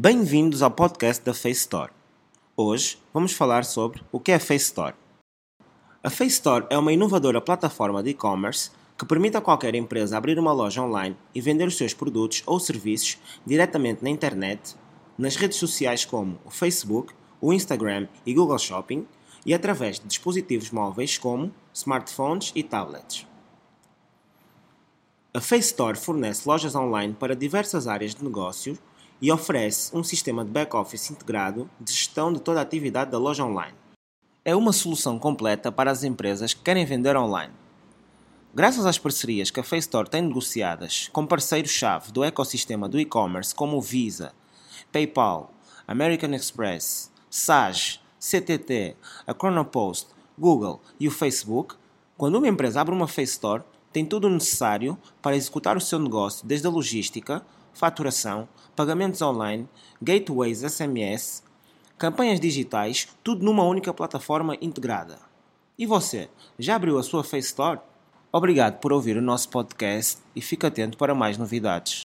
Bem-vindos ao podcast da Face Store. Hoje vamos falar sobre o que é a Face Store. A Face Store é uma inovadora plataforma de e-commerce que permite a qualquer empresa abrir uma loja online e vender os seus produtos ou serviços diretamente na internet, nas redes sociais como o Facebook, o Instagram e Google Shopping e através de dispositivos móveis como smartphones e tablets. A Face Store fornece lojas online para diversas áreas de negócio e oferece um sistema de back-office integrado de gestão de toda a atividade da loja online. É uma solução completa para as empresas que querem vender online. Graças às parcerias que a Face Store tem negociadas com parceiros-chave do ecossistema do e-commerce como Visa, PayPal, American Express, Sage, CTT, a Chronopost, Google e o Facebook, quando uma empresa abre uma Face Store, tem tudo o necessário para executar o seu negócio desde a logística, faturação, pagamentos online, gateways SMS, campanhas digitais, tudo numa única plataforma integrada. E você, já abriu a sua Face Store? Obrigado por ouvir o nosso podcast e fique atento para mais novidades.